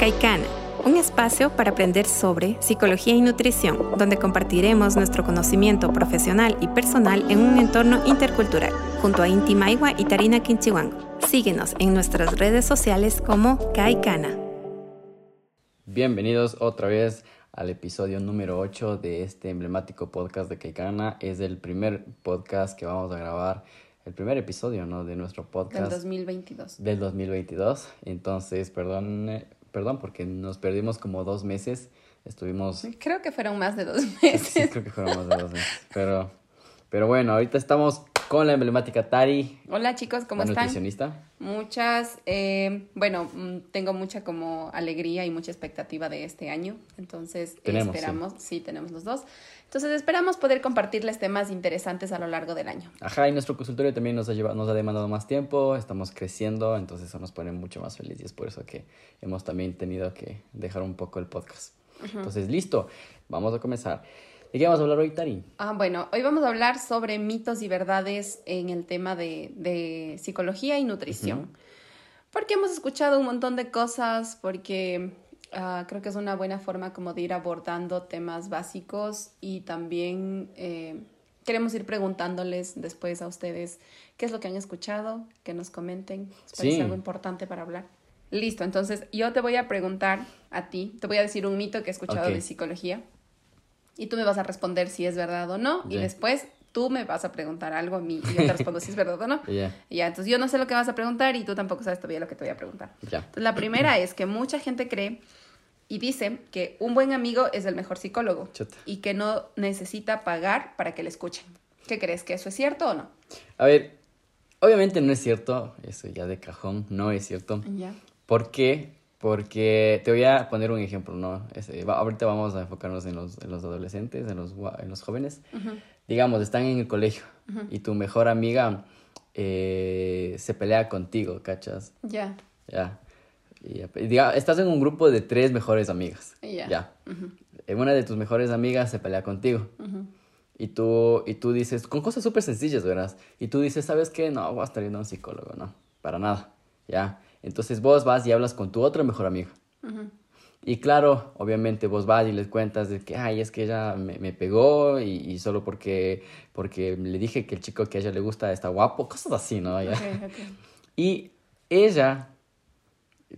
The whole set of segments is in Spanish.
Caicana, un espacio para aprender sobre psicología y nutrición, donde compartiremos nuestro conocimiento profesional y personal en un entorno intercultural, junto a Inti Maiwa y Tarina Quinchihuango. Síguenos en nuestras redes sociales como Caicana. Bienvenidos otra vez al episodio número 8 de este emblemático podcast de Caicana. Es el primer podcast que vamos a grabar, el primer episodio, ¿no? De nuestro podcast. Del 2022. Del 2022. Entonces, perdón, perdón porque nos perdimos como dos meses. Estuvimos... Creo que fueron más de dos Sí, meses. creo que fueron más de dos meses. Pero, pero bueno, ahorita estamos con la emblemática Tari, Hola chicos, ¿cómo están? nutricionista. Muchas, eh, bueno, mm, tengo mucha como alegría y mucha expectativa de este año. Entonces Tenemos, esperamos, sí. tenemos los dos. Entonces esperamos poder compartirles temas interesantes a lo largo del año. Ajá, y nuestro consultorio también nos ha, llevado, nos ha demandado más tiempo, estamos creciendo, entonces eso nos pone mucho más felices y es por eso que hemos también tenido que dejar un poco el podcast. Entonces, listo, vamos a comenzar. ¿De qué vamos a hablar hoy, Tari? Ah, bueno, hoy vamos a hablar sobre mitos y verdades en el tema de, de psicología y nutrición. Porque hemos escuchado un montón de cosas, porque ah, creo que es una buena forma como de ir abordando temas básicos y también eh, queremos ir preguntándoles después a ustedes qué es lo que han escuchado, que nos comenten. ¿Les parece Sí. algo importante para hablar? Listo, entonces yo te voy a preguntar a ti, te voy a decir un mito que he escuchado de psicología y tú me vas a responder si es verdad o no y después tú me vas a preguntar algo a mí y yo te respondo si es verdad o no. Ya, entonces yo no sé lo que vas a preguntar y tú tampoco sabes todavía lo que te voy a preguntar. ya. Entonces la primera es que mucha gente cree y dice que un buen amigo es el mejor psicólogo Chuta. y que no necesita pagar para que le escuchen. ¿Qué crees? ¿Que eso es cierto o no? A ver, obviamente no es cierto, eso ya de cajón, no es cierto. Ya. ¿Por qué? Porque te voy a poner un ejemplo, ¿no? Va- ahorita vamos a enfocarnos en los, en los adolescentes, en los, en los jóvenes. Digamos, están en el colegio y tu mejor amiga eh, se pelea contigo, ¿cachas? Ya. Ya. Y, y diga, estás en un grupo de tres mejores amigas. Ya. Eh, Una de tus mejores amigas se pelea contigo. Y tú, y tú dices, con cosas súper sencillas, ¿verdad? Y tú dices, ¿sabes qué? No, voy a estar yendo a un psicólogo, no, para nada, ¿ya? Entonces vos vas y hablas con tu otro mejor amigo. Y claro, obviamente vos vas y les cuentas de que, ay, es que ella me, me pegó y, y solo porque, porque le dije que el chico que a ella le gusta está guapo, cosas así, ¿no? ¿Ya? Ok, ok. Y ella,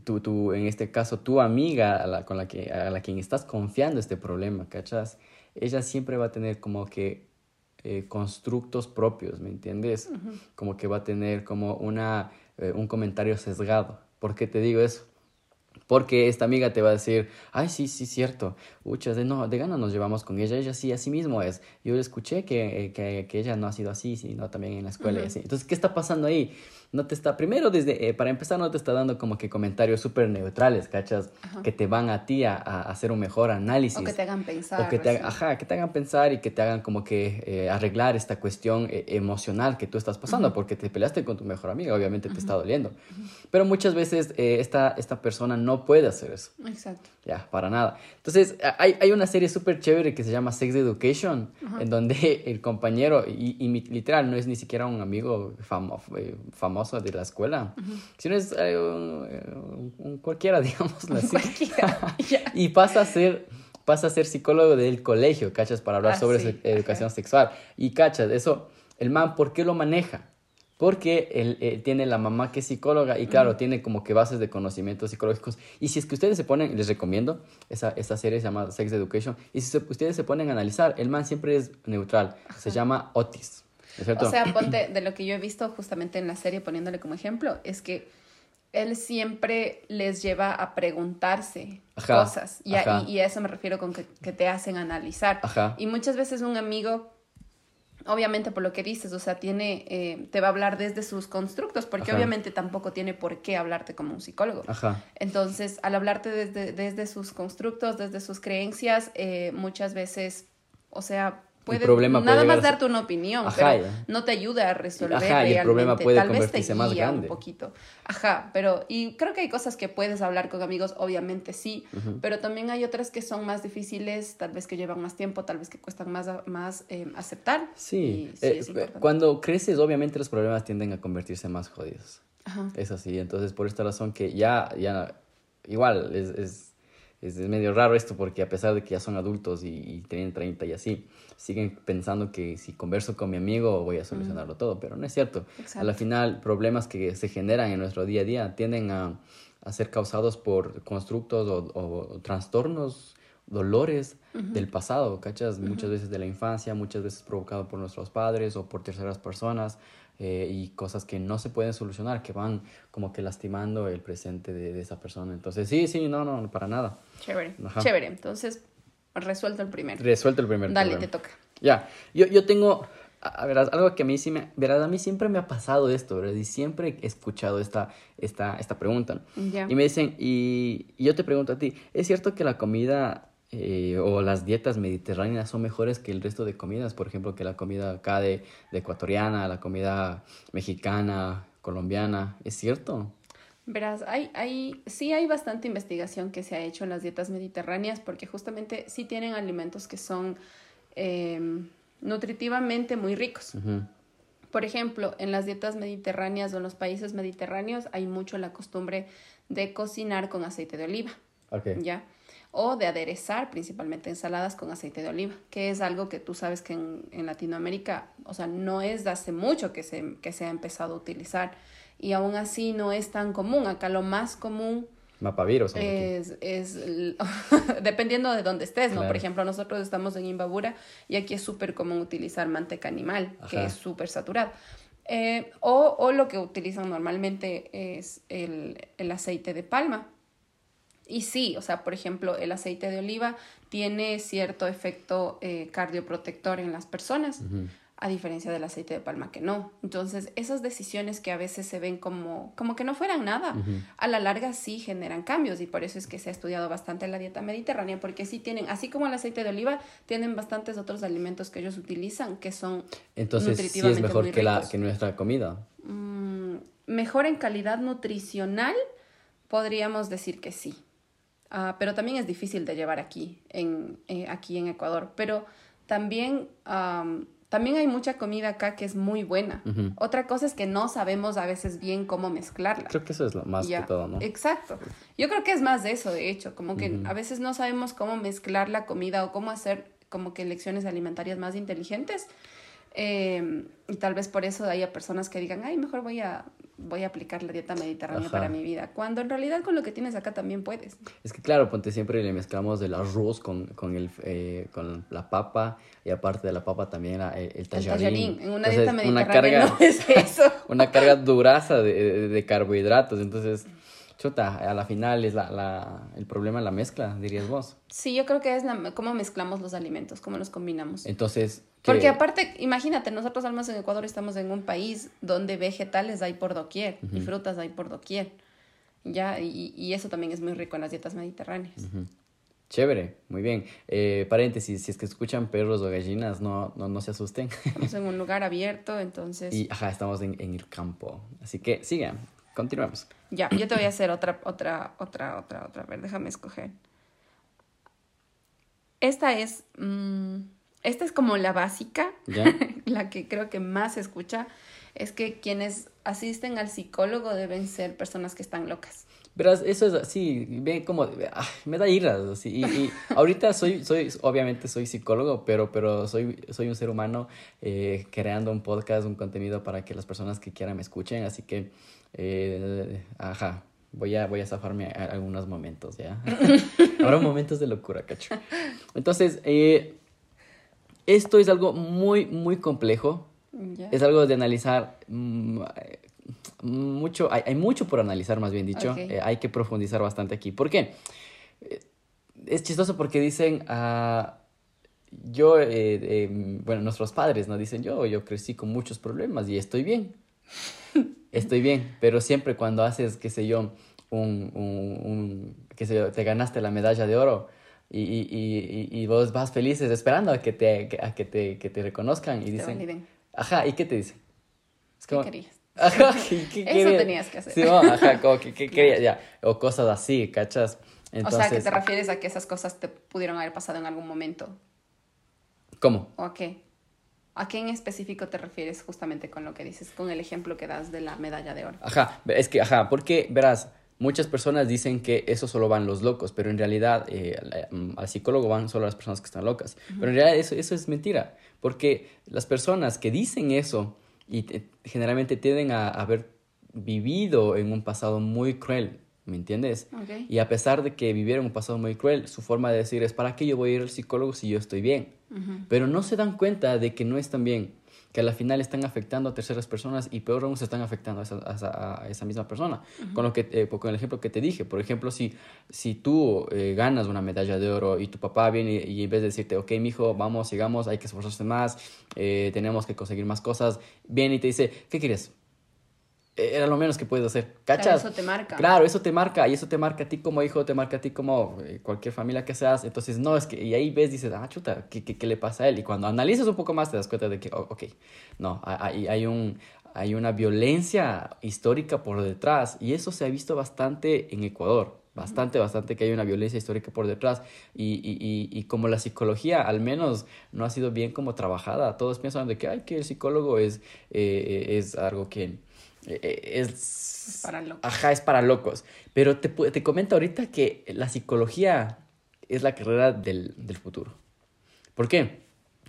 tú, tú, en este caso, tu amiga a la, con la que, a la quien estás confiando este problema, ¿cachas? Ella siempre va a tener como que eh, constructos propios, ¿me entiendes? Como que va a tener como una, eh, un comentario sesgado. ¿Por qué te digo eso? Porque esta amiga te va a decir, ay, sí, sí, cierto. Ucha, de, no, de gana nos llevamos con ella, ella sí, así mismo es. Yo le escuché que, eh, que, que ella no ha sido así, sino también en la escuela y así. Entonces, ¿qué está pasando ahí? No te está, primero, desde, eh, para empezar, no te está dando como que comentarios súper neutrales, ¿cachas? Que te van a ti a, a hacer un mejor análisis. O que te hagan pensar. O que te, hagan- ajá, que te hagan pensar y que te hagan como que eh, arreglar esta cuestión eh, emocional que tú estás pasando, porque te peleaste con tu mejor amiga, obviamente te está doliendo. Pero muchas veces eh, esta, esta persona no puede hacer eso. Exacto. Ya, para nada. Entonces, hay, hay una serie súper chévere que se llama Sex Education, en donde el compañero, y, y literal, no es ni siquiera un amigo famo- eh, de la escuela, sino es eh, un, un- cualquiera, digámoslo así. Cualquiera, ya. y pasa a ser pasa a ser psicólogo del colegio, ¿cachas? Para hablar Ah, sobre sí, se- educación sexual. Y cachas, eso, el man, ¿por qué lo maneja? Porque él, eh, tiene la mamá que es psicóloga y claro, tiene como que bases de conocimientos psicológicos. Y si es que ustedes se ponen, les recomiendo, esa, esa serie se llama Sex Education, y si se- ustedes se ponen a analizar, el man siempre es neutral, se llama Otis, ¿no es cierto? O sea, ponte, de lo que yo he visto justamente en la serie, poniéndole como ejemplo, es que él siempre les lleva a preguntarse Ajá, cosas. Y a, y- y a eso me refiero con que, que te hacen analizar. Ajá. Y muchas veces un amigo, obviamente por lo que dices, o sea, tiene, eh, te va a hablar desde sus constructos, porque Ajá. obviamente tampoco tiene por qué hablarte como un psicólogo. Ajá. Entonces, al hablarte desde, desde sus constructos, desde sus creencias, eh, muchas veces, o sea, puede problema puede nada más a darte una opinión, Ajá, pero no te ayuda a resolver Ajá, y el realmente. problema puede Tal vez te convertirse más guía grande. un poquito. Ajá, pero y creo que hay cosas que puedes hablar con amigos, obviamente sí, pero también hay otras que son más difíciles, tal vez que llevan más tiempo, tal vez que cuestan más más eh, aceptar. Sí, sí eh, importante. cuando creces obviamente los problemas tienden a convertirse más jodidos. Ajá. Es así, entonces por esta razón que ya, ya igual, es, es, es, medio raro esto porque a pesar de que ya son adultos y, y tienen 30 y así, siguen pensando que si converso con mi amigo voy a solucionarlo todo, pero no es cierto. A la final, problemas que se generan en nuestro día a día tienden a, a ser causados por constructos o, o trastornos dolores del pasado, ¿cachas? Muchas veces de la infancia, muchas veces provocado por nuestros padres o por terceras personas eh, y cosas que no se pueden solucionar, que van como que lastimando el presente de, esa persona. Entonces, sí, sí, no, no, para nada. Chévere, chévere. Entonces, resuelto el primero. Resuelto el primero. Dale, te toca. Ya, yo, yo tengo, a, verás, algo que a mí sí me, verás, a mí siempre me ha pasado esto, ¿verdad? Y siempre he escuchado esta, esta, esta pregunta. Y me dicen, y, y yo te pregunto a ti, ¿es cierto que la comida eh, o las dietas mediterráneas son mejores que el resto de comidas, por ejemplo, que la comida acá de, ecuatoriana, la comida mexicana, colombiana, ¿es cierto? Verás, hay, hay, sí hay bastante investigación que se ha hecho en las dietas mediterráneas porque justamente sí tienen alimentos que son em, nutritivamente muy ricos. Por ejemplo, en las dietas mediterráneas o en los países mediterráneos hay mucho la costumbre de cocinar con aceite de oliva. ¿Ya? O de aderezar principalmente ensaladas con aceite de oliva, que es algo que tú sabes que en, en Latinoamérica, o sea, no es de hace mucho que se, que se ha empezado a utilizar y aún así no es tan común. Acá lo más común Mapaviros. Es, es dependiendo de dónde estés, ¿no? Por ejemplo, nosotros estamos en Imbabura y aquí es súper común utilizar manteca animal, que es súper saturada. Eh, o, o, lo que utilizan normalmente es el, el aceite de palma, y sí, o sea, por ejemplo, el aceite de oliva tiene cierto efecto eh, cardioprotector en las personas, a diferencia del aceite de palma que no. Entonces, esas decisiones que a veces se ven como, como que no fueran nada, a la larga sí generan cambios y por eso es que se ha estudiado bastante la dieta mediterránea, porque sí tienen, así como el aceite de oliva, tienen bastantes otros alimentos que ellos utilizan que son Entonces, sí es mejor que, la, que nuestra comida. Mm, mejor en calidad nutricional, podríamos decir que sí. Ah, pero también es difícil de llevar aquí en, eh, aquí en Ecuador. Pero también, también hay mucha comida acá que es muy buena. Otra cosa es que no sabemos a veces bien cómo mezclarla. Creo que eso es lo más que todo, ¿no? Exacto. Yo creo que es más de eso, de hecho, como que a veces no sabemos cómo mezclar la comida o cómo hacer como que elecciones alimentarias más inteligentes. Em, y tal vez por eso haya personas que digan, ay, mejor voy a voy a aplicar la dieta mediterránea para mi vida, cuando en realidad con lo que tienes acá también puedes. Es que claro, ponte siempre le mezclamos el arroz con, con, el, eh, con la papa y aparte de la papa también el, el tallarín. En una dieta mediterránea una carga, no es eso. una carga duraza de, de carbohidratos, entonces chuta, a la final es la, la, el problema la mezcla, dirías vos. Sí, yo creo que es la, cómo mezclamos los alimentos, cómo los combinamos. Entonces... Porque aparte, imagínate, nosotros al en Ecuador estamos en un país donde vegetales hay por doquier y frutas hay por doquier. Ya, y, y, eso también es muy rico en las dietas mediterráneas. Chévere, muy bien. Eh, paréntesis, si es que escuchan perros o gallinas, no, no, no se asusten. Estamos en un lugar abierto, entonces... Y, ajá, estamos en, en el campo. Así que sigan, continuemos. Ya, yo te voy a hacer otra, otra, otra, otra, otra. A ver, déjame escoger. Esta es, mm, esta es como la básica, la que creo que más se escucha, es que quienes asisten al psicólogo deben ser personas que están locas. Verás, eso es así, ve como, ah, me da ira, así, y, ahorita soy, soy, obviamente soy psicólogo, pero, pero soy, soy un ser humano eh, creando un podcast, un contenido para que las personas que quieran me escuchen, así que eh, ajá, voy a, voy a zafarme algunos momentos, ¿ya? Habrá momentos de locura, cacho. Entonces, eh, esto es algo muy, muy complejo. Es algo de analizar mm, mucho, hay, mucho por analizar, más bien dicho. Eh, hay que profundizar bastante aquí. ¿Por qué? Eh, es chistoso porque dicen, uh, yo, bueno, nuestros padres, ¿no? Dicen, yo, yo crecí con muchos problemas y estoy bien estoy bien, pero siempre cuando haces, qué sé yo, un, un, un qué sé yo, te ganaste la medalla de oro y, y, y, y vos vas felices esperando a que te, a que te, que te reconozcan y dicen, ajá, ¿y qué te dicen? Es como, ¿Qué querías? Ajá, ¿qué, Eso tenías que hacer. Sí, ajá, como que, ¿qué querías? Ya, o cosas así, ¿cachas? Entonces, o sea, que te refieres a que esas cosas te pudieron haber pasado en algún momento. ¿Cómo? ¿O a qué? ¿A qué en específico te refieres justamente con lo que dices, con el ejemplo que das de la medalla de oro? Ajá, es que, ajá, porque verás, muchas personas dicen que eso solo van los locos, pero en realidad eh, al, al, psicólogo van solo las personas que están locas. Pero en realidad eso, eso es mentira, porque las personas que dicen eso y te, generalmente tienden a haber vivido en un pasado muy cruel, ¿me entiendes? Okay. Y a pesar de que vivieron un pasado muy cruel, su forma de decir es, ¿para qué yo voy a ir al psicólogo si yo estoy bien? Uh -huh. Pero no se dan cuenta de que no están bien, que a la final están afectando a terceras personas y peor aún se están afectando a esa, a esa, a esa misma persona. Uh -huh. Con, lo que, eh, con el ejemplo que te dije, por ejemplo, si, si tú eh, ganas una medalla de oro y tu papá viene y, y en vez de decirte, ok, mijo, vamos, sigamos, hay que esforzarse más, eh, tenemos que conseguir más cosas, viene y te dice, ¿qué quieres? Era lo menos que puedes hacer. ¿Cachas? Claro, eso te marca. Claro, eso te marca. Y eso te marca a ti como hijo, te marca a ti como eh, cualquier familia que seas. Entonces, no, es que. Y ahí ves, dices, ah, chuta, ¿qué, qué, qué le pasa a él? Y cuando analizas un poco más, te das cuenta de que, oh, ok, no, hay, hay, un, hay una violencia histórica por detrás. Y eso se ha visto bastante en Ecuador. Bastante, bastante que hay una violencia histórica por detrás. Y, y, y, y, como la psicología, al menos, no ha sido bien como trabajada. Todos piensan de que, ay, que el psicólogo es, eh, es algo que es, es para locos. Ajá, es para locos. Pero te, te comento ahorita que la psicología es la carrera del, del futuro. ¿Por qué?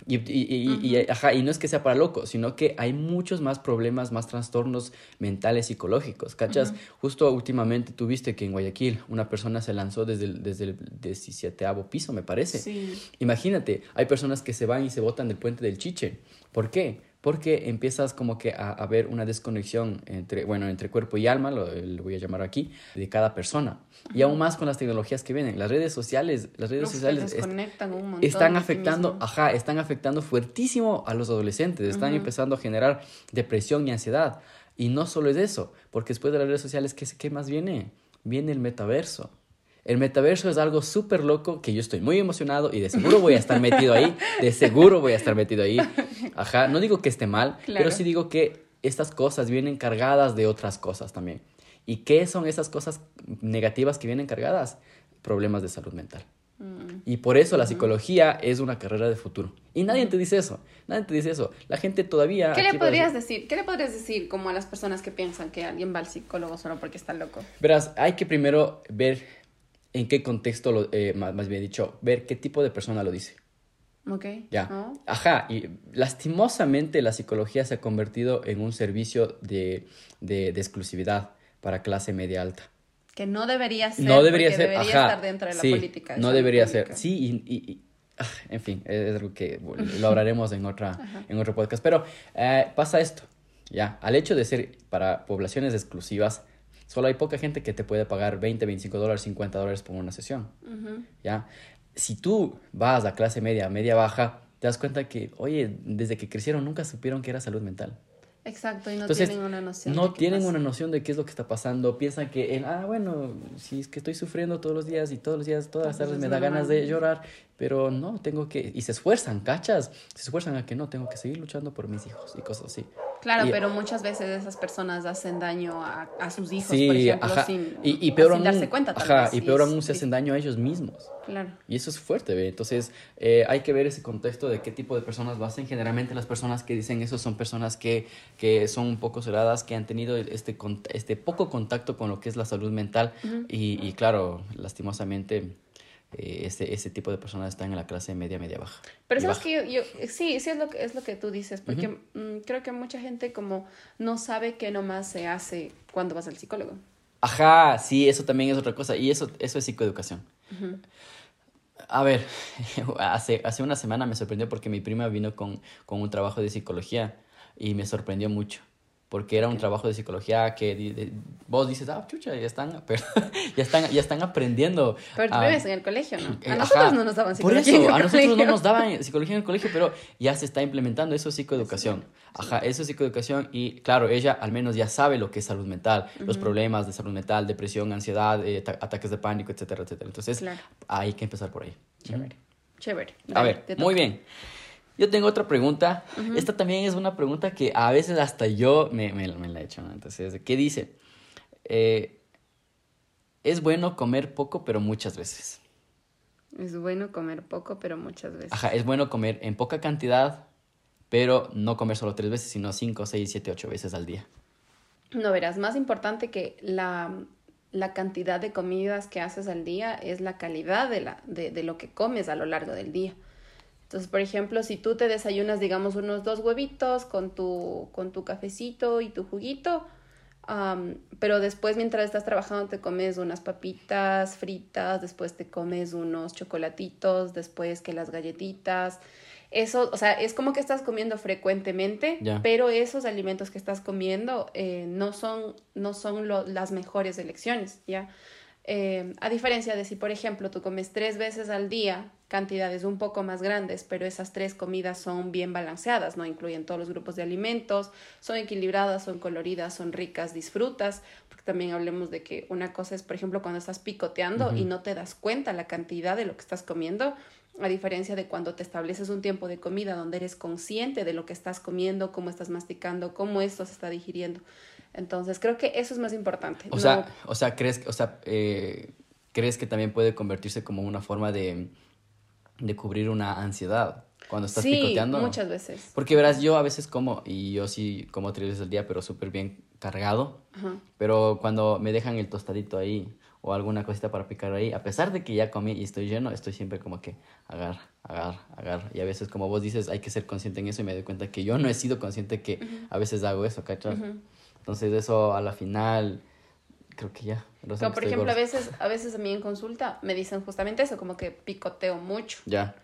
Y, y, uh -huh. y, ajá, y no es que sea para locos, sino que hay muchos más problemas, más trastornos mentales psicológicos, ¿cachas? Uh -huh. Justo últimamente tuviste que en Guayaquil una persona se lanzó desde el, desde el 17 piso, me parece. Sí. Imagínate, hay personas que se van y se botan del puente del Chiche. ¿Por qué? Porque empiezas como que a, a, ver una desconexión entre, bueno, entre cuerpo y alma, lo, lo voy a llamar aquí, de cada persona. Y aún más con las tecnologías que vienen. Las redes sociales, las redes Uf, sociales est un están afectando, ajá, están afectando fuertísimo a los adolescentes, están uh -huh. empezando a generar depresión y ansiedad. Y no solo es eso, porque después de las redes sociales, ¿qué, qué más viene? Viene el metaverso. El metaverso es algo súper loco que yo estoy muy emocionado y de seguro voy a estar metido ahí. De seguro voy a estar metido ahí. Ajá, no digo que esté mal, claro. pero sí digo que estas cosas vienen cargadas de otras cosas también. ¿Y qué son esas cosas negativas que vienen cargadas? Problemas de salud mental. Mm. Y por eso la psicología es una carrera de futuro. Y nadie te dice eso. Nadie te dice eso. La gente todavía. ¿Qué le podrías decir? ¿Qué le podrías decir como a las personas que piensan que alguien va al psicólogo solo porque está loco? Verás, hay que primero ver en qué contexto, lo, eh, más, más, bien dicho, ver qué tipo de persona lo dice. Ok. Ya. Oh. Ajá, y lastimosamente la psicología se ha convertido en un servicio de, de, de exclusividad para clase media alta. Que no debería ser. No debería ser. Debería Ajá, estar dentro de la sí, política. No debería pública. ser. Sí, y, y, y ah, en fin, es algo que lo hablaremos en, otra, en otro podcast. Pero eh, pasa esto, ya, al hecho de ser para poblaciones exclusivas, Solo hay poca gente que te puede pagar 20, 25 dólares, 50 dólares por una sesión. Uh -huh. ¿Ya? Si tú vas a clase media, media baja, te das cuenta que, oye, desde que crecieron nunca supieron que era salud mental. Exacto, y no Entonces, tienen una noción. No tienen pasa. una noción de qué es lo que está pasando. Piensan que, el, ah, bueno, si es que estoy sufriendo todos los días y todos los días, todas las tardes me da ganas de llorar, pero no, tengo que. Y se esfuerzan, ¿cachas? Se esfuerzan a que no, tengo que seguir luchando por mis hijos y cosas así. Claro, y, pero muchas veces esas personas hacen daño a, a sus hijos, sí, por ejemplo, ajá. sin, y, y peor sin aún, darse cuenta. Tal ajá, vez, y peor aún se hacen daño a ellos mismos. Claro. Y eso es fuerte, ¿ve? Entonces, eh, hay que ver ese contexto de qué tipo de personas lo hacen. Generalmente las personas que dicen eso son personas que, que son un poco cerradas, que han tenido este, este poco contacto con lo que es la salud mental. Uh -huh. y, y, claro, lastimosamente eh, ese, ese tipo de personas están en la clase media, media baja. Pero sabes que yo, yo, sí, sí es lo que, es lo que tú dices, porque uh -huh. creo que mucha gente como no sabe qué nomás se hace cuando vas al psicólogo. Ajá, sí, eso también es otra cosa, y eso, eso es psicoeducación. Uh -huh. A ver, hace, hace una semana me sorprendió porque mi prima vino con, con un trabajo de psicología y me sorprendió mucho porque era un trabajo de psicología que de, de, vos dices, ah, chucha, ya están, pero, ya están, ya están aprendiendo. Pero tú vives en el colegio, ¿no? A nosotros no nos daban psicología. Por eso, a nosotros colegio. no nos daban psicología en el colegio, pero ya se está implementando, eso es psicoeducación. Sí, sí. Ajá, eso es psicoeducación y claro, ella al menos ya sabe lo que es salud mental, uh -huh. los problemas de salud mental, depresión, ansiedad, eh, ataques de pánico, etcétera, etcétera. Entonces, claro. hay que empezar por ahí. Chévere. Uh -huh. Chévere. Dale, a ver, muy bien. Yo tengo otra pregunta. Uh -huh. Esta también es una pregunta que a veces hasta yo me, me, me la he hecho. ¿no? Entonces, ¿qué dice? Eh, es bueno comer poco, pero muchas veces. Es bueno comer poco, pero muchas veces. Ajá, es bueno comer en poca cantidad, pero no comer solo tres veces, sino cinco, seis, siete, ocho veces al día. No, verás, más importante que la, la cantidad de comidas que haces al día, es la calidad de, la, de, de lo que comes a lo largo del día. Entonces, por ejemplo, si tú te desayunas, digamos, unos dos huevitos con tu, con tu cafecito y tu juguito, pero después mientras estás trabajando te comes unas papitas fritas, después te comes unos chocolatitos, después que las galletitas. Eso, o sea, es como que estás comiendo frecuentemente, pero esos alimentos que estás comiendo eh, no son, no son las mejores elecciones, ¿ya? Eh, a diferencia de si, por ejemplo, tú comes tres veces al día cantidades un poco más grandes, pero esas tres comidas son bien balanceadas, no incluyen todos los grupos de alimentos, son equilibradas, son coloridas, son ricas, disfrutas, porque también hablemos de que una cosa es, por ejemplo, cuando estás picoteando y no te das cuenta la cantidad de lo que estás comiendo, a diferencia de cuando te estableces un tiempo de comida donde eres consciente de lo que estás comiendo, cómo estás masticando, cómo esto se está digiriendo. Entonces, creo que eso es más importante. O sea, o sea, ¿crees, o sea, eh, ¿crees que también puede convertirse como una forma de, de cubrir una ansiedad cuando estás sí, picoteando? muchas veces. Porque verás, yo a veces como, y yo sí como tres veces al día, pero súper bien cargado. Pero cuando me dejan el tostadito ahí o alguna cosita para picar ahí, a pesar de que ya comí y estoy lleno, estoy siempre como que agar, agar, agar. Y a veces, como vos dices, hay que ser consciente en eso y me doy cuenta que yo no he sido consciente que a veces hago eso, ¿cachas? Entonces eso a la final creo que ya. Como por ejemplo, a veces, a veces a mí en consulta me dicen justamente eso, como que picoteo mucho. Ya.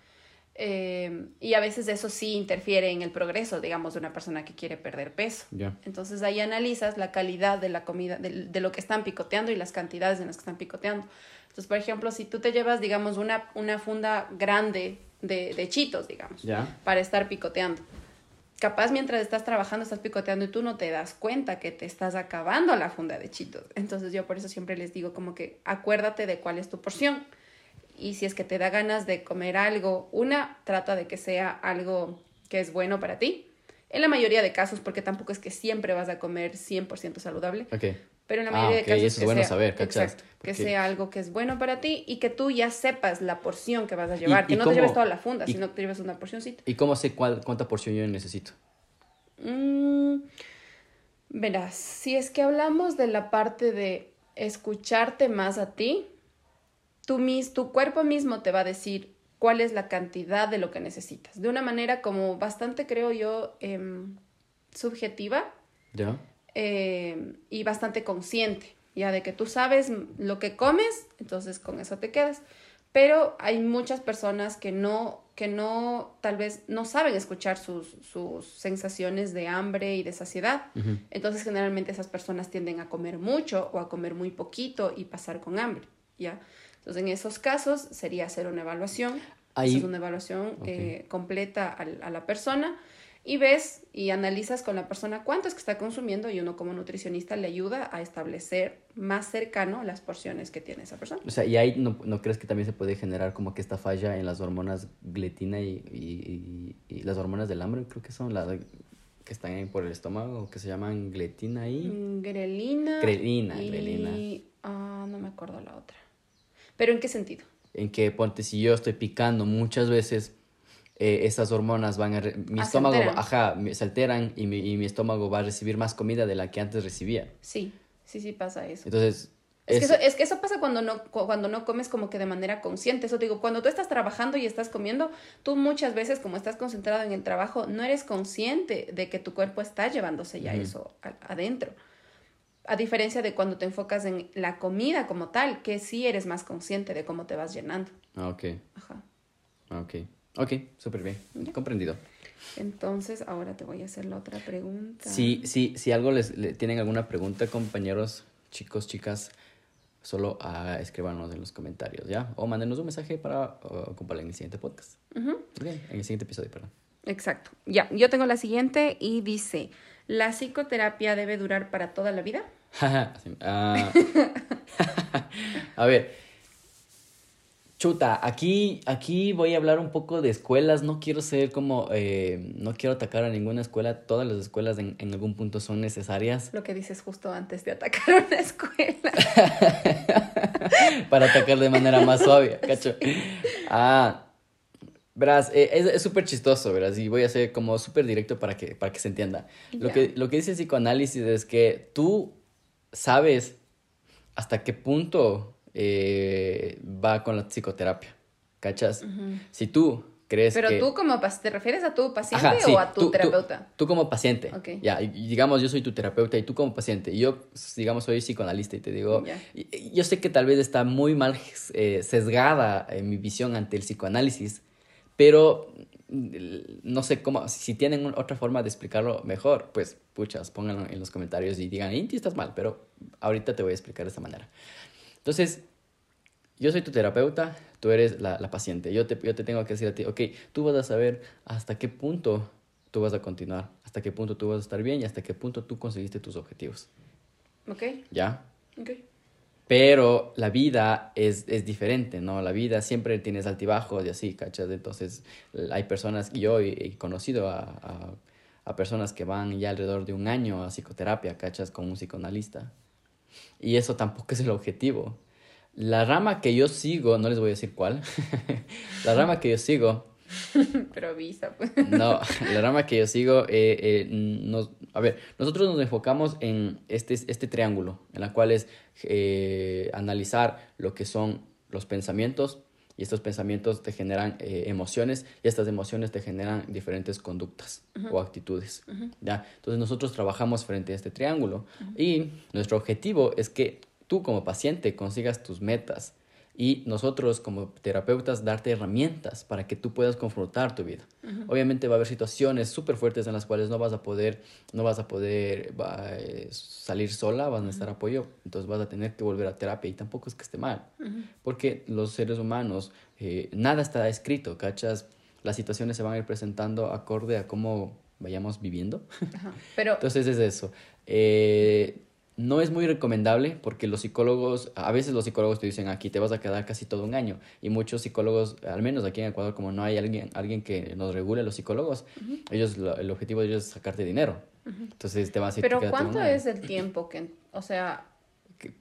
Eh, y a veces eso sí interfiere en el progreso, digamos, de una persona que quiere perder peso. Ya. Entonces ahí analizas la calidad de la comida, de, de, lo que están picoteando y las cantidades en las que están picoteando. Entonces, por ejemplo, si tú te llevas, digamos, una, una funda grande de, de chitos, digamos, ya. para estar picoteando capaz mientras estás trabajando estás picoteando y tú no te das cuenta que te estás acabando la funda de chitos. Entonces yo por eso siempre les digo como que acuérdate de cuál es tu porción. Y si es que te da ganas de comer algo, una, trata de que sea algo que es bueno para ti. En la mayoría de casos, porque tampoco es que siempre vas a comer 100% saludable. Okay. Pero en la mayoría de casos. Eso es bueno sea, saber, exacto, que sea algo que es bueno para ti y que tú ya sepas la porción que vas a llevar. que no te lleves toda la funda, sino que te lleves una porcióncita. ¿Y cómo sé cuál, cuánta porción yo necesito? Mm, verás, si es que hablamos de la parte de escucharte más a ti, tu, mis, tu cuerpo mismo te va a decir cuál es la cantidad de lo que necesitas. De una manera como bastante, creo yo, eh, subjetiva. ¿Ya? Eh, y bastante consciente, ya de que tú sabes lo que comes, entonces con eso te quedas. Pero hay muchas personas que no, que no, tal vez no saben escuchar sus, sus sensaciones de hambre y de saciedad. Entonces generalmente esas personas tienden a comer mucho o a comer muy poquito y pasar con hambre, ¿ya? Entonces en esos casos sería hacer una evaluación, Ahí... es una evaluación okay. eh, completa a, a la persona y ves y analizas con la persona cuánto es que está consumiendo y uno como nutricionista le ayuda a establecer más cercano las porciones que tiene esa persona. O sea, ¿y ahí no, no crees que también se puede generar como que esta falla en las hormonas gletina y, y, y, y las hormonas del hambre? Creo que son las que están ahí por el estómago, que se llaman gletina y... Grelina. Grelina, y... grelina. Ah, no me acuerdo la otra. ¿Pero en qué sentido? En que, ponte, si yo estoy picando muchas veces eh, esas hormonas van a... Mi Ah, estómago, se ajá, se alteran y mi, y mi estómago va a recibir más comida de la que antes recibía. Sí, sí, sí pasa eso. Entonces... Es que, es- eso, es que eso pasa cuando no, cu- cuando no comes como que de manera consciente. Eso te digo, cuando tú estás trabajando y estás comiendo, tú muchas veces como estás concentrado en el trabajo, no eres consciente de que tu cuerpo está llevándose ya eso a- adentro. A diferencia de cuando te enfocas en la comida como tal, que sí eres más consciente de cómo te vas llenando. Ah, ok, Ajá. ah, ok. Ok, súper bien. Comprendido. Entonces, ahora te voy a hacer la otra pregunta. Si, si, si algo les le- tienen alguna pregunta, compañeros, chicos, chicas, solo ah, escríbanos en los comentarios, ¿ya? O mándenos un mensaje para uh, ocuparla en el siguiente podcast. Ujú. Ok, En el siguiente episodio, perdón. Exacto. Ya, yo tengo la siguiente y dice, ¿la psicoterapia debe durar para toda la vida? Ah. a ver. Chuta, aquí, aquí voy a hablar un poco de escuelas. No quiero ser como, eh, no quiero atacar a ninguna escuela. Todas las escuelas en, en algún punto son necesarias Lo que dices justo antes de atacar una escuela. para atacar de manera más suave, ¿cacho? Ah, verás, eh, es súper chistoso, verás, y voy a ser como súper directo para que, para que se entienda. Lo, que, lo que dice el psicoanálisis es que tú sabes hasta qué punto eh, va con la psicoterapia. ¿Cachas? Si tú crees Pero que... tú como te refieres a tu paciente Ajá, sí, o a tu tú- tú- terapeuta. Tú, como paciente. Ok. Ya, y- digamos, yo soy tu terapeuta y tú como paciente. Y yo, digamos, soy psicoanalista y te digo, Ya. y- yo sé que tal vez está muy mal eh, sesgada en mi visión ante el psicoanálisis, pero mm, no sé cómo, si tienen otra forma de explicarlo mejor, pues puchas, pónganlo en los comentarios y digan, Inti, estás mal, pero ahorita te voy a explicar de esta manera. Entonces, yo soy tu terapeuta, tú eres la, la paciente. Yo te, yo te tengo que decir a ti, ok, tú vas a saber hasta qué punto tú vas a continuar, hasta qué punto tú vas a estar bien y hasta qué punto tú conseguiste tus objetivos. Ok, ¿Ya? ok. Pero la vida es, es diferente, ¿no? La vida siempre tienes altibajos y así, ¿cachas? Entonces, hay personas, y yo he, conocido a, a, a personas que van ya alrededor de un año a psicoterapia, ¿cachas? Con un psicoanalista. Y eso tampoco es el objetivo. La rama que yo sigo, no les voy a decir cuál, la rama que yo sigo Pero avisa, pues. no, la rama que yo sigo, eh, eh, nos, a ver, nosotros nos enfocamos en este, este triángulo, en la cual es eh, analizar lo que son los pensamientos y estos pensamientos te generan eh, emociones y estas emociones te generan diferentes conductas o actitudes, ¿ya? Entonces nosotros trabajamos frente a este triángulo y nuestro objetivo es que tú como paciente consigas tus metas y nosotros como terapeutas darte herramientas para que tú puedas confrontar tu vida. Obviamente va a haber situaciones súper fuertes en las cuales no vas a poder, no vas a poder va, eh, salir sola, vas a necesitar apoyo, entonces vas a tener que volver a terapia y tampoco es que esté mal, porque los seres humanos, eh, nada está escrito, ¿cachas? Las situaciones se van a ir presentando acorde a cómo vayamos viviendo. Pero, Entonces es eso. Eh, no es muy recomendable porque los psicólogos, a veces los psicólogos te dicen aquí te vas a quedar casi todo un año y muchos psicólogos, al menos aquí en Ecuador, como no hay alguien, alguien que nos regule los psicólogos, ellos lo- el objetivo de ellos es sacarte dinero. Entonces te van a pero "Quédate un ¿cuánto año". es el tiempo que, o sea,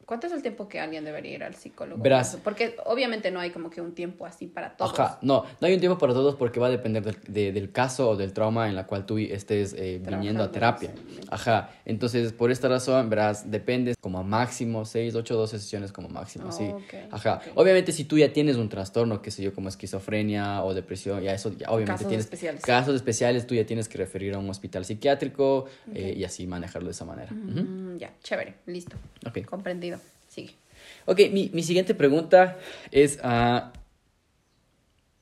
cuánto es el tiempo que alguien debería ir al psicólogo? Verás. Porque obviamente no hay como que un tiempo así para todos. Ajá, no, no hay un tiempo para todos porque va a depender del, de- del caso o del trauma en la cual tú estés eh, viniendo a terapia. Ajá, entonces por esta razón, verás, depende como a máximo 6, 8, 12 sesiones como máximo, Oh, sí. ok, Ajá, ok. obviamente si tú ya tienes un trastorno, qué sé yo, como esquizofrenia o depresión, ya eso, ya obviamente Casos tienes especiales. casos especiales, tú ya tienes que referir a un hospital psiquiátrico eh, y así manejarlo de esa manera. Mm, ya, chévere, listo. Ok. Comprendido. Sigue. Ok, mi, mi siguiente pregunta es ah,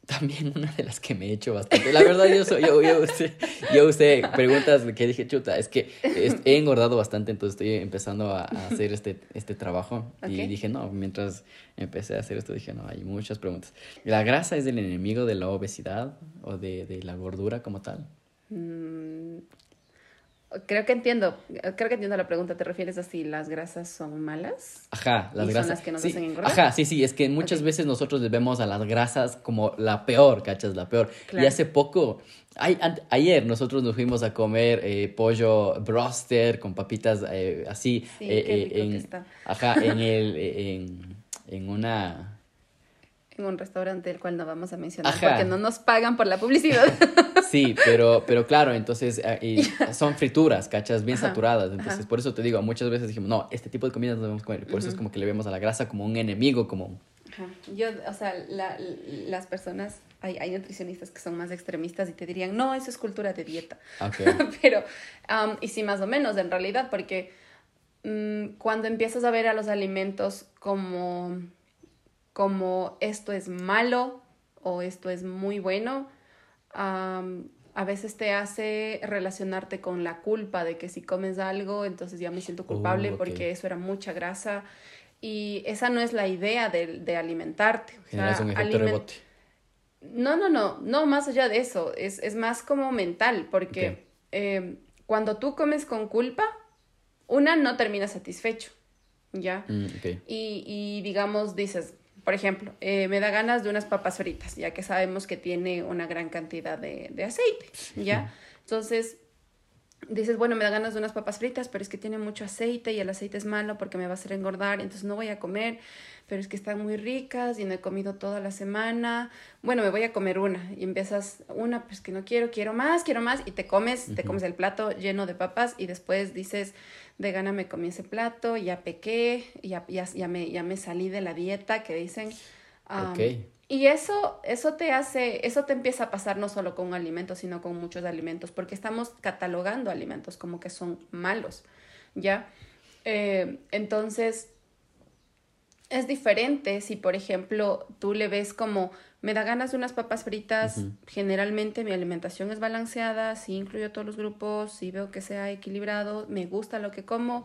también una de las que me he hecho bastante. La verdad, yo, soy- yo, yo, usé, yo usé preguntas que dije, chuta, es que he engordado bastante, entonces estoy empezando a, a hacer este, este trabajo. Y dije, no, mientras empecé a hacer esto, dije, no, hay muchas preguntas. ¿La grasa es el enemigo de la obesidad o de, de la gordura como tal? Mm, creo que entiendo, creo que entiendo la pregunta. ¿Te refieres a si las grasas son malas? Ajá, las ¿Y son grasas. las que nos sí, hacen engordar? Ajá, sí, sí, es que muchas veces nosotros le vemos a las grasas como la peor, ¿cachas? La peor. Y hace poco, ay, ant- ayer nosotros nos fuimos a comer eh, pollo broster con papitas eh, así. Sí, eh, qué rico que en, está. Ajá, en, el, en, en una... En un restaurante el cual no vamos a mencionar Ajá. porque no nos pagan por la publicidad. Sí, pero, pero claro, entonces y son frituras, ¿cachas? Bien Ajá, saturadas. Entonces, ajá. por eso te digo, muchas veces dijimos, no, este tipo de comida no debemos comer. Por eso es como que le vemos a la grasa como un enemigo, como... Ajá. Yo, o sea, la- las personas, hay, hay nutricionistas que son más extremistas y te dirían, no, eso es cultura de dieta. Pero, am, y sí, más o menos, en realidad, porque mm, cuando empiezas a ver a los alimentos como, como esto es malo o esto es muy bueno, a veces te hace relacionarte con la culpa de que si comes algo, entonces ya me siento culpable ok. porque eso era mucha grasa. Y esa no es la idea de, de alimentarte. O sea, un efecto aliment- rebote. no, no, no, no, más allá de eso, es, es más como mental, porque eh, cuando tú comes con culpa, una no termina satisfecho, ¿ya? Mm, y digamos, dices, por ejemplo, eh, me da ganas de unas papas fritas, ya que sabemos que tiene una gran cantidad de, de aceite, ¿ya? Entonces, dices, bueno, me da ganas de unas papas fritas, pero es que tiene mucho aceite y el aceite es malo porque me va a hacer engordar, entonces no voy a comer, pero es que están muy ricas y no he comido toda la semana. Bueno, me voy a comer una y empiezas una, pues que no quiero, quiero más, quiero más y te comes, te comes el plato lleno de papas y después dices, de gana me comí ese plato, ya pequé, ya, ya, ya, me, ya me salí de la dieta que dicen. Y eso, eso te hace, eso te empieza a pasar no solo con un alimento, sino con muchos alimentos, porque estamos catalogando alimentos como que son malos, ¿ya? Eh, entonces, es diferente si, por ejemplo, tú le ves como, me da ganas de unas papas fritas, generalmente mi alimentación es balanceada, sí incluyo todos los grupos, sí veo que sea equilibrado, me gusta lo que como,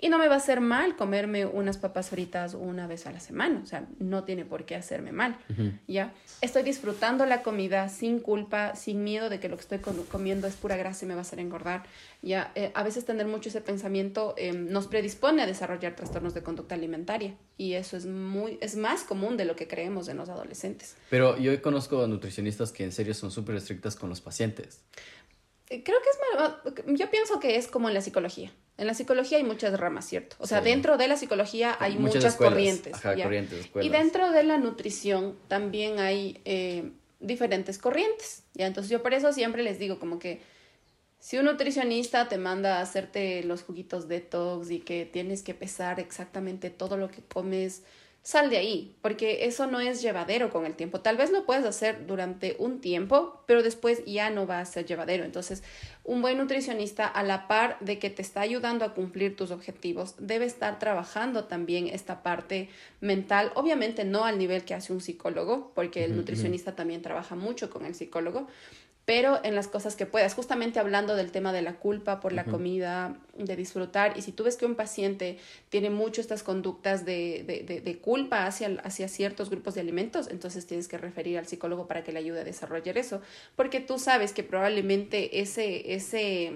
y no me va a hacer mal comerme unas papas fritas una vez a la semana, o sea, no tiene por qué hacerme mal, ¿ya? Estoy disfrutando la comida sin culpa, sin miedo de que lo que estoy comiendo es pura grasa y me va a hacer engordar, ¿ya? Eh, a veces tener mucho ese pensamiento em, nos predispone a desarrollar trastornos de conducta alimentaria y eso es, muy, es más común de lo que creemos en los adolescentes. Pero yo conozco a nutricionistas que en serio son súper estrictas con los pacientes. Eh, creo que es mal, yo pienso que es como en la psicología. En la psicología hay muchas ramas, ¿cierto? O sea, dentro de la psicología hay muchas, corrientes. Ajá, corrientes y dentro de la nutrición también hay eh, diferentes corrientes, ¿ya? Entonces yo por eso siempre les digo como que si un nutricionista te manda a hacerte los juguitos detox y que tienes que pesar exactamente todo lo que comes, sal de ahí, porque eso no es llevadero con el tiempo. Tal vez lo puedes hacer durante un tiempo, pero después ya no va a ser llevadero. Entonces, un buen nutricionista, a la par de que te está ayudando a cumplir tus objetivos, debe estar trabajando también esta parte mental, obviamente no al nivel que hace un psicólogo, porque el nutricionista también trabaja mucho con el psicólogo, pero en las cosas que puedas, justamente hablando del tema de la culpa por la comida, de disfrutar, y si tú ves que un paciente tiene mucho estas conductas de, de, de, culpa hacia, hacia ciertos grupos de alimentos, entonces tienes que referir al psicólogo para que le ayude a desarrollar eso, porque tú sabes que probablemente ese, ese,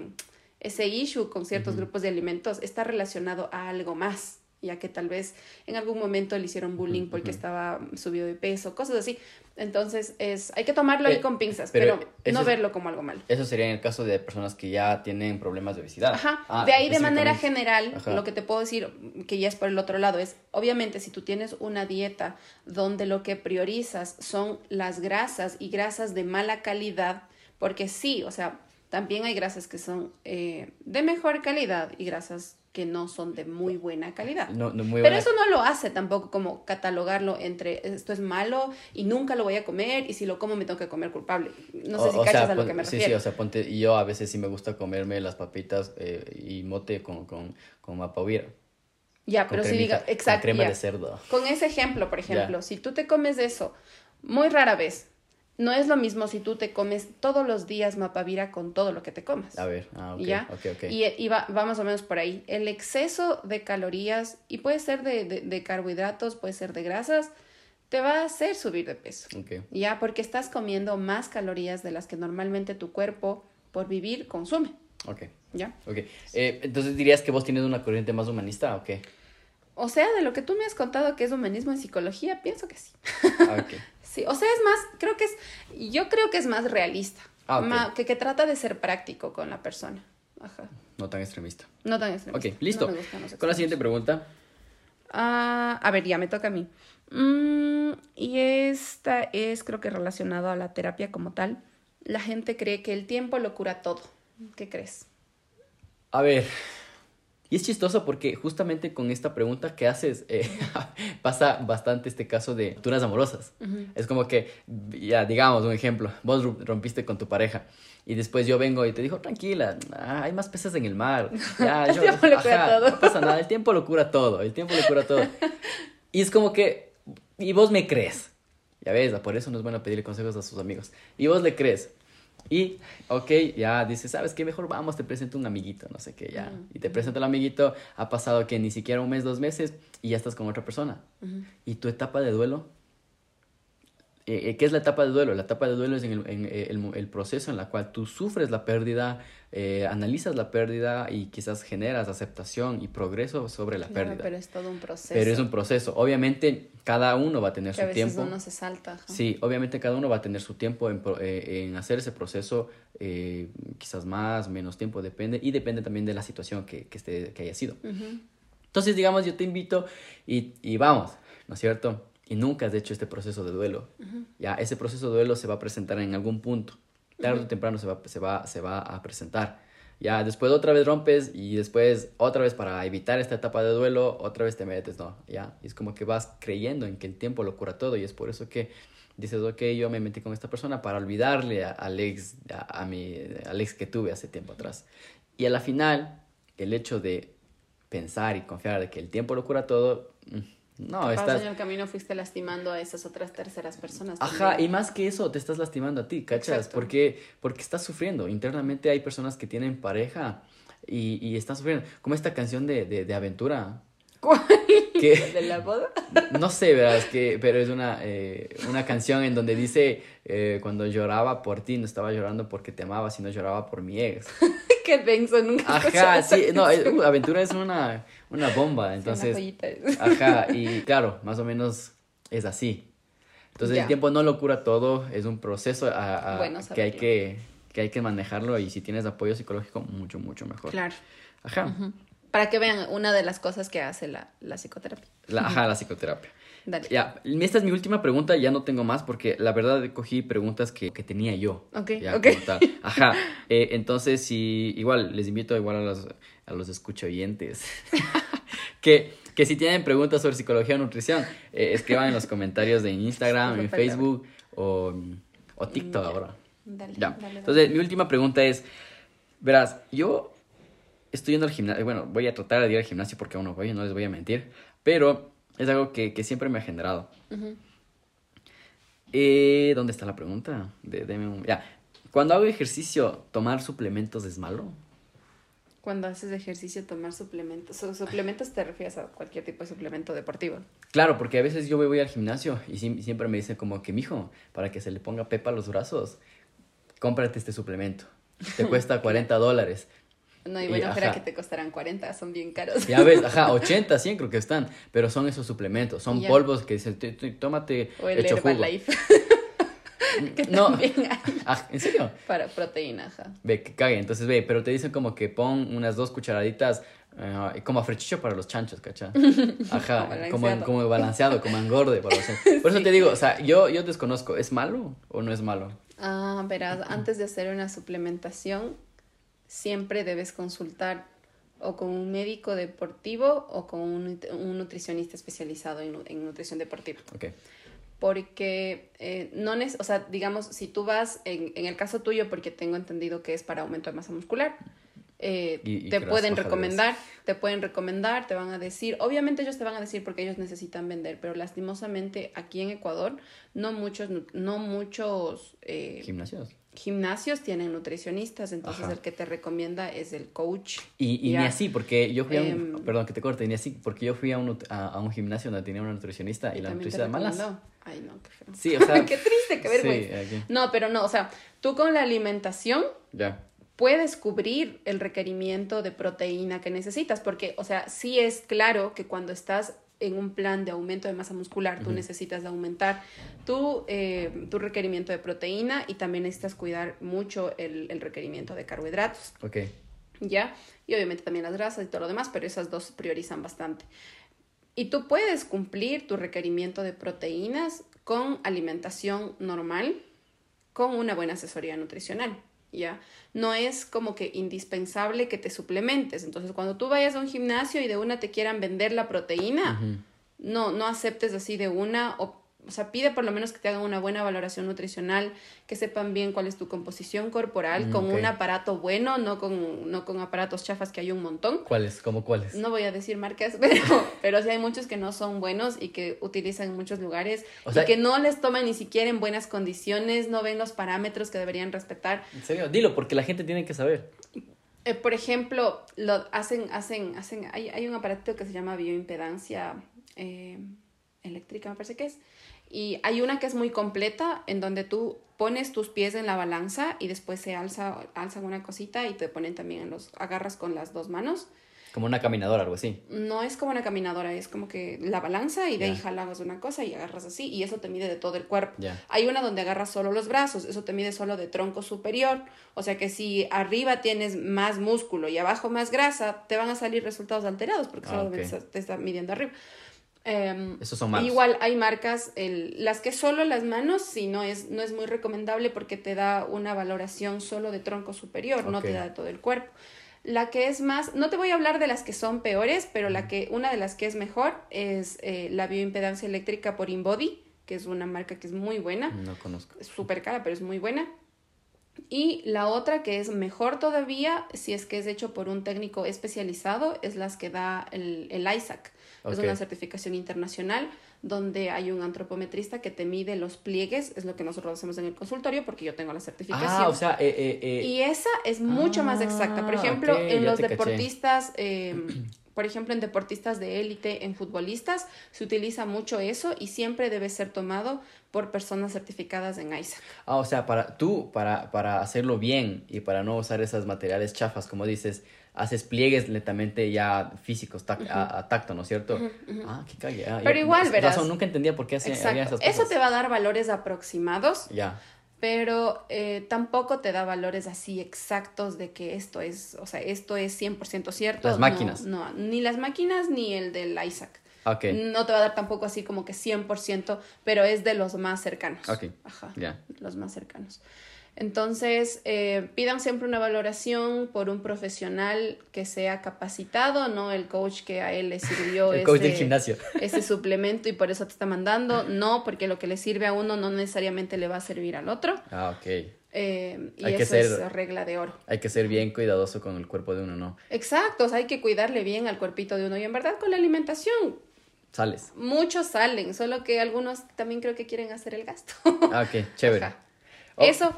ese issue con ciertos grupos de alimentos está relacionado a algo más ya que tal vez en algún momento le hicieron bullying porque estaba subido de peso, cosas así. Entonces, es, hay que tomarlo ahí eh, con pinzas, pero, no verlo como algo malo. Eso sería en el caso de personas que ya tienen problemas de obesidad. Ajá. Ah, de ahí, de manera general, lo que te puedo decir, que ya es por el otro lado, es, obviamente, si tú tienes una dieta donde lo que priorizas son las grasas y grasas de mala calidad, porque sí, o sea, también hay grasas que son eh, de mejor calidad y grasas que no son de muy buena calidad. Pero eso no lo hace tampoco como catalogarlo entre esto es malo y nunca lo voy a comer y si lo como me tengo que comer culpable. No sé si cachas a lo que me refiero. Sí, sí, o sea, ponte, y yo a veces sí me gusta comerme las papitas eh, y mote con, con, con Ya, pero si diga, exacto. Con crema de cerdo. Con ese ejemplo, por ejemplo, si tú te comes eso muy rara vez, no es lo mismo si tú te comes todos los días mapavira con todo lo que te comas. A ver, ah, ok. ¿Ya? Y, va, más o menos por ahí. El exceso de calorías, y puede ser de, carbohidratos, puede ser de grasas, te va a hacer subir de peso. Ya, porque estás comiendo más calorías de las que normalmente tu cuerpo, por vivir, consume. Ok. ¿Ya? Ok. Eh, entonces dirías que vos tienes una corriente más humanista o qué? O sea, de lo que tú me has contado que es humanismo en psicología, pienso que sí. Ah, okay. sí, o sea, es más, creo que es, yo creo que es más realista. Ah, que, que trata de ser práctico con la persona. Ajá. No tan extremista. No tan extremista. Ok, listo. con la siguiente pregunta. Ah, a ver, ya me toca a mí. Mm, y esta es, creo que relacionado a la terapia como tal. La gente cree que el tiempo lo cura todo. ¿Qué crees? A ver, y es chistoso porque justamente con esta pregunta que haces eh, pasa bastante este caso de tunas amorosas. Es como que, ya digamos un ejemplo, vos rompiste con tu pareja y después yo vengo y te digo, tranquila, ah, hay más peces en el mar. Ya, el tiempo lo cura todo. No pasa nada, el tiempo lo cura todo, el tiempo lo cura todo. Y es como que, y vos me crees. Ya ves, por eso no es bueno pedirle consejos a sus amigos. Y vos le crees. Y, ok, ya dices, ¿sabes qué? Mejor vamos, te presento un amiguito, no sé qué, ya. Y te presento el amiguito, ha pasado que ni siquiera un mes, dos meses, y ya estás con otra persona. Y tu etapa de duelo eh, eh, ¿qué es la etapa de duelo? La etapa de duelo es en el, en eh, el, el proceso en la cual tú sufres la pérdida, eh, analizas la pérdida y quizás generas aceptación y progreso sobre la Claro, pérdida. pero es todo un proceso. Pero es un proceso. Obviamente, cada uno va a tener que a su veces tiempo. uno se salta. Sí, obviamente cada uno va a tener su tiempo en, hacer ese proceso, quizás más, menos tiempo, depende, y depende también de la situación que, que, esté, que haya sido. Entonces, digamos, yo te invito y, y vamos, ¿no es cierto? Y nunca has hecho este proceso de duelo. Ya, ese proceso de duelo se va a presentar en algún punto. Tarde o temprano se va, se, va, se va a presentar. Ya, después otra vez rompes y después otra vez para evitar esta etapa de duelo, otra vez te metes, ¿no? Ya, y es como que vas creyendo en que el tiempo lo cura todo y es por eso que dices, ok, yo me metí con esta persona para olvidarle a- al ex, a, a mi, al ex que tuve hace tiempo atrás. Y a la final, el hecho de pensar y confiar de que el tiempo lo cura todo, mm, no, estás... en el camino fuiste lastimando a esas otras terceras personas. Ajá, también. y más que eso, te estás lastimando a ti, ¿cachas? Exacto. Porque, porque estás sufriendo. Internamente hay personas que tienen pareja y, y están sufriendo. Como esta canción de, de, de aventura. ¿Cuál? Que, ¿De la boda? no sé, verás, que, pero es una, eh, una canción en donde dice, eh, cuando lloraba por ti, no estaba llorando porque te amaba, sino lloraba por mi ex. Qué denso, nunca Ajá, sí, no, eh, uh, aventura es una, una bomba, Sí, entonces... una joyita. Ajá, y claro, más o menos es así. Entonces Ya. el tiempo no lo cura todo, es un proceso a- a- Bueno que, hay que, que hay que manejarlo y si tienes apoyo psicológico, mucho, mucho mejor. Claro. Ajá, Para que vean una de las cosas que hace la, la psicoterapia. la, ajá, la psicoterapia. Dale. Ya, esta es mi última pregunta, ya no tengo más porque la verdad cogí preguntas que, que tenía yo. Ok, ya, ok. Ajá, eh, entonces si, igual, les invito igual a los, a los escucho oyentes que, que si tienen preguntas sobre psicología o nutrición, eh, escriban en los comentarios de Instagram, en. Facebook o, o TikTok Ya. ahora. Dale, Ya, dale, dale. entonces mi última pregunta es, verás, yo estoy yendo al gimnasio, bueno, voy a tratar de ir al gimnasio porque aún no voy, no les voy a mentir, pero es algo que, que siempre me ha generado. Eh, ¿Dónde está la pregunta? De, ya. Cuando hago ejercicio, ¿tomar suplementos es malo? Cuando haces ejercicio, tomar suplementos. Su- suplementos te refieres a cualquier tipo de suplemento deportivo. Claro, porque a veces yo voy al gimnasio y siempre me dicen como que, mijo, para que se le ponga pepa a los brazos, cómprate este suplemento. Te cuesta 40 dólares. No, y bueno, espera ajá. que te costarán 40, son bien caros. Ya ves, ajá, 80, 100 creo que están, pero son esos suplementos, son Ya. polvos que dicen, "Tú- tú- tómate O el hecho jugo. Herbalife, que No, hay Ah, ¿en serio? para proteína, ajá. Ve, que cague, entonces ve, pero te dicen como que pon unas dos cucharaditas eh, como afrechicho para los chanchos, ¿cachá? Ajá, Balanceado. como, como balanceado, como engorde para los chanchos. Por eso te digo, o sea, yo, yo desconozco, ¿es malo o no es malo? Ah, verás, antes de hacer una suplementación, siempre debes consultar o con un médico deportivo o con un, un nutricionista especializado en, en nutrición deportiva. Ok, Porque eh, no es, o sea, digamos, si tú vas, en, en el caso tuyo, porque tengo entendido que es para aumento de masa muscular, eh, Y- y te pueden recomendar, te pueden recomendar, te van a decir, obviamente ellos te van a decir porque ellos necesitan vender, pero lastimosamente aquí en Ecuador no muchos, no muchos eh, gimnasios. gimnasios tienen nutricionistas, entonces Ajá. el que te recomienda es el coach. Y, y Ya. ni así, porque yo fui a un, Em, perdón que te corte, ni así, porque yo fui a un, a, a un gimnasio donde tenía una nutricionista y, la nutricionista malas. Ay, no, qué feo. Sí, o sea, qué triste, qué vergüenza. No, pero no, o sea, tú con la alimentación ya, puedes cubrir el requerimiento de proteína que necesitas, porque, o sea, sí es claro que cuando estás en un plan de aumento de masa muscular, tú necesitas aumentar tu, eh, tu requerimiento de proteína y también necesitas cuidar mucho el, el requerimiento de carbohidratos, ok, ¿ya? Y obviamente también las grasas y todo lo demás, pero esas dos priorizan bastante. Y tú puedes cumplir tu requerimiento de proteínas con alimentación normal, con una buena asesoría nutricional, ¿ya? No es como que indispensable que te suplementes. Entonces, cuando tú vayas a un gimnasio y de una te quieran vender la proteína, no, no aceptes así de una, o, o sea, pide por lo menos que te hagan una buena valoración nutricional, que sepan bien cuál es tu composición corporal, Mm, con un aparato bueno, no con, no con aparatos chafas que hay un montón. ¿cuáles? ¿Cómo cuáles? No voy a decir marcas, pero, pero sí hay muchos que no son buenos y que utilizan en muchos lugares O sea- y que no les toman ni siquiera en buenas condiciones, no ven los parámetros que deberían respetar. ¿En serio? Dilo, porque la gente tiene que saber. Eh, por ejemplo, lo hacen, hacen, hacen, hay, hay un aparatito que se llama bioimpedancia eh, eléctrica, me parece que es. Y hay una que es muy completa, en donde tú pones tus pies en la balanza y después se alza, alzan una cosita y te ponen también en los, agarras con las dos manos. Como una caminadora, algo así. No es como una caminadora, es como que la balanza y de ahí Ya. jalabas una cosa y agarras así y eso te mide de todo el cuerpo. Hay una donde agarras solo los brazos, eso te mide solo de tronco superior, o sea que si arriba tienes más músculo y abajo más grasa, te van a salir resultados alterados porque Ah, solo ok. te- te está midiendo arriba. Em, Esos son malos. Igual hay marcas, el- las que solo las manos, sí, no es, no es muy recomendable porque te da una valoración solo de tronco superior, no te da todo el cuerpo. La que es más, no te voy a hablar de las que son peores, pero la que, una de las que es mejor es eh, la bioimpedancia eléctrica por InBody, que es una marca que es muy buena, No conozco. es súper cara, pero es muy buena. Y la otra que es mejor todavía, si es que es hecho por un técnico especializado, es las que da el, el ISAC. Es una certificación internacional donde hay un antropometrista que te mide los pliegues, es lo que nosotros hacemos en el consultorio porque yo tengo la certificación. Ah, o sea, eh, eh, eh, Y esa es mucho más exacta. Por Ah, ejemplo, en los deportistas, eh, por ejemplo, en deportistas de élite, en futbolistas, se utiliza mucho eso y siempre debe ser tomado por personas certificadas en ISAC. Ah, o sea, para tú, para, para hacerlo bien y para no usar esos materiales chafas, como dices, haces pliegues netamente ya físicos, tac- a, a tacto, ¿no es cierto? Ah, qué cague. ah, Pero igual, razón, verás. nunca entendía por qué hacía había Exacto. esas Eso cosas. te va a dar valores aproximados, Ya. Pero eh, tampoco te da valores así exactos de que esto es, o sea, esto es 100% cierto. Las máquinas. No, ni las máquinas ni el del ISAC. Ok. No te va a dar tampoco así como que 100%, pero es de los más cercanos. Ok, Ajá. ya. Los más cercanos. Entonces, eh, pidan siempre una valoración por un profesional que sea capacitado, no el coach que a él le sirvió El coach del ese- gimnasio. ese suplemento y por eso te está mandando. No, porque lo que le sirve a uno no necesariamente le va a servir al otro. Ah, ok. Eh, y Hay que eso ser- es regla de oro. Hay que ser bien cuidadoso con el cuerpo de uno, ¿no? Exacto, o sea, hay que cuidarle bien al cuerpito de uno. Y en verdad con la alimentación, Sales. muchos salen, solo que algunos también creo que quieren hacer el gasto. Ah, ok, chévere. Ajá. Oh. Eso,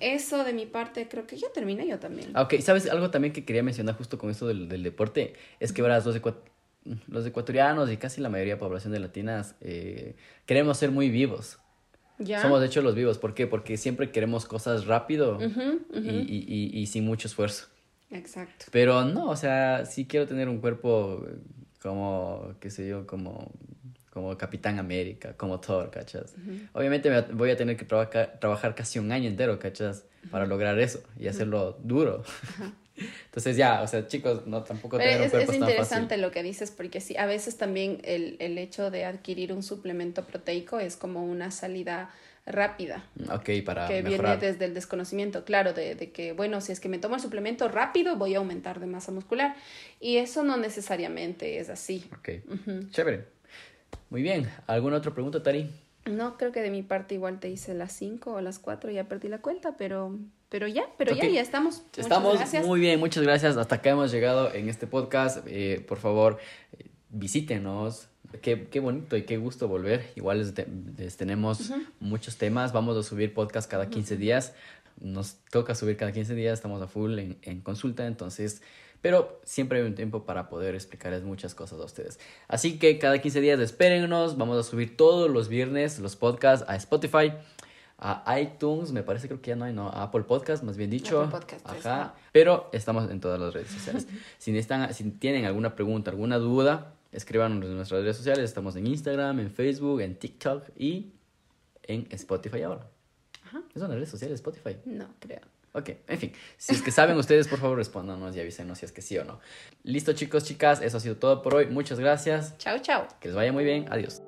eso de mi parte, creo que ya terminé yo también. Ah, Ok, ¿sabes algo también que quería mencionar justo con esto del, del deporte? Es que verás, los, los ecuatorianos y casi la mayoría de población de latinas eh, queremos ser muy vivos. Ya. Somos de hecho los vivos. ¿Por qué? Porque siempre queremos cosas rápido y, y- y- y sin mucho esfuerzo. Exacto. Pero no, o sea, sí quiero tener un cuerpo como, qué sé yo, como, como Capitán América, como Thor, ¿cachas? Obviamente me voy a tener que trabajar, trabajar casi un año entero, ¿cachas? Para lograr eso y hacerlo duro. Entonces ya, o sea, chicos, no tampoco Pero tener un es, cuerpo es tan interesante fácil. lo que dices porque sí, a veces también el, el hecho de adquirir un suplemento proteico es como una salida rápida Ok, para que mejorar. viene desde el desconocimiento, claro, de, de que, bueno, si es que me tomo el suplemento rápido voy a aumentar de masa muscular y eso no necesariamente es así. Ok, chévere. Muy bien, ¿alguna otra pregunta, Tari? No, creo que de mi parte igual te hice las 5 o las 4, ya perdí la cuenta, pero, pero ya, pero ya, ya estamos. Estamos gracias. muy bien, muchas gracias. Hasta acá hemos llegado en este podcast. Eh, por favor, eh, visítenos. Qué, qué bonito y qué gusto volver. Igual les, te- les tenemos muchos temas. Vamos a subir podcast cada 15 días. Nos toca subir cada 15 días. Estamos a full en, en consulta. Entonces, pero siempre hay un tiempo para poder explicarles muchas cosas a ustedes. Así que cada 15 días espérennos. Vamos a subir todos los viernes los podcasts a Spotify. A iTunes, me parece creo que ya no hay, no, a Apple Podcast, más bien dicho. Apple Podcast, Ajá. ajá. Pero estamos en todas las redes sociales. si, necesitan, si tienen alguna pregunta, alguna duda, escríbanos en nuestras redes sociales. Estamos en Instagram, en Facebook, en TikTok y en Spotify ahora. Ajá. ¿Es una red social Spotify? No, creo. Ok, en fin. Si es que saben ustedes, por favor, respóndanos y avísenos si es que sí o no. Listo, chicos, chicas. Eso ha sido todo por hoy. Muchas gracias. Chao, chao. Que les vaya muy bien. Adiós.